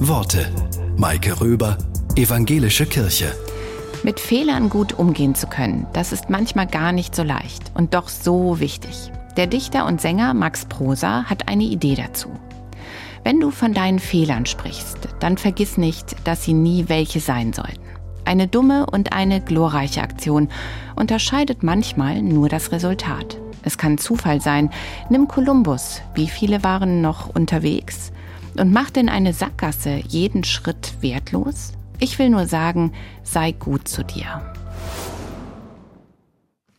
Worte. Maike Röber, Evangelische Kirche. Mit Fehlern gut umgehen zu können, das ist manchmal gar nicht so leicht und doch so wichtig. Der Dichter und Sänger Max Prosa hat eine Idee dazu. Wenn du von deinen Fehlern sprichst, dann vergiss nicht, dass sie nie welche sein sollten. Eine dumme und eine glorreiche Aktion unterscheidet manchmal nur das Resultat. Es kann Zufall sein. Nimm Kolumbus. Wie viele waren noch unterwegs? Und macht denn eine Sackgasse jeden Schritt wertlos? Ich will nur sagen, sei gut zu dir.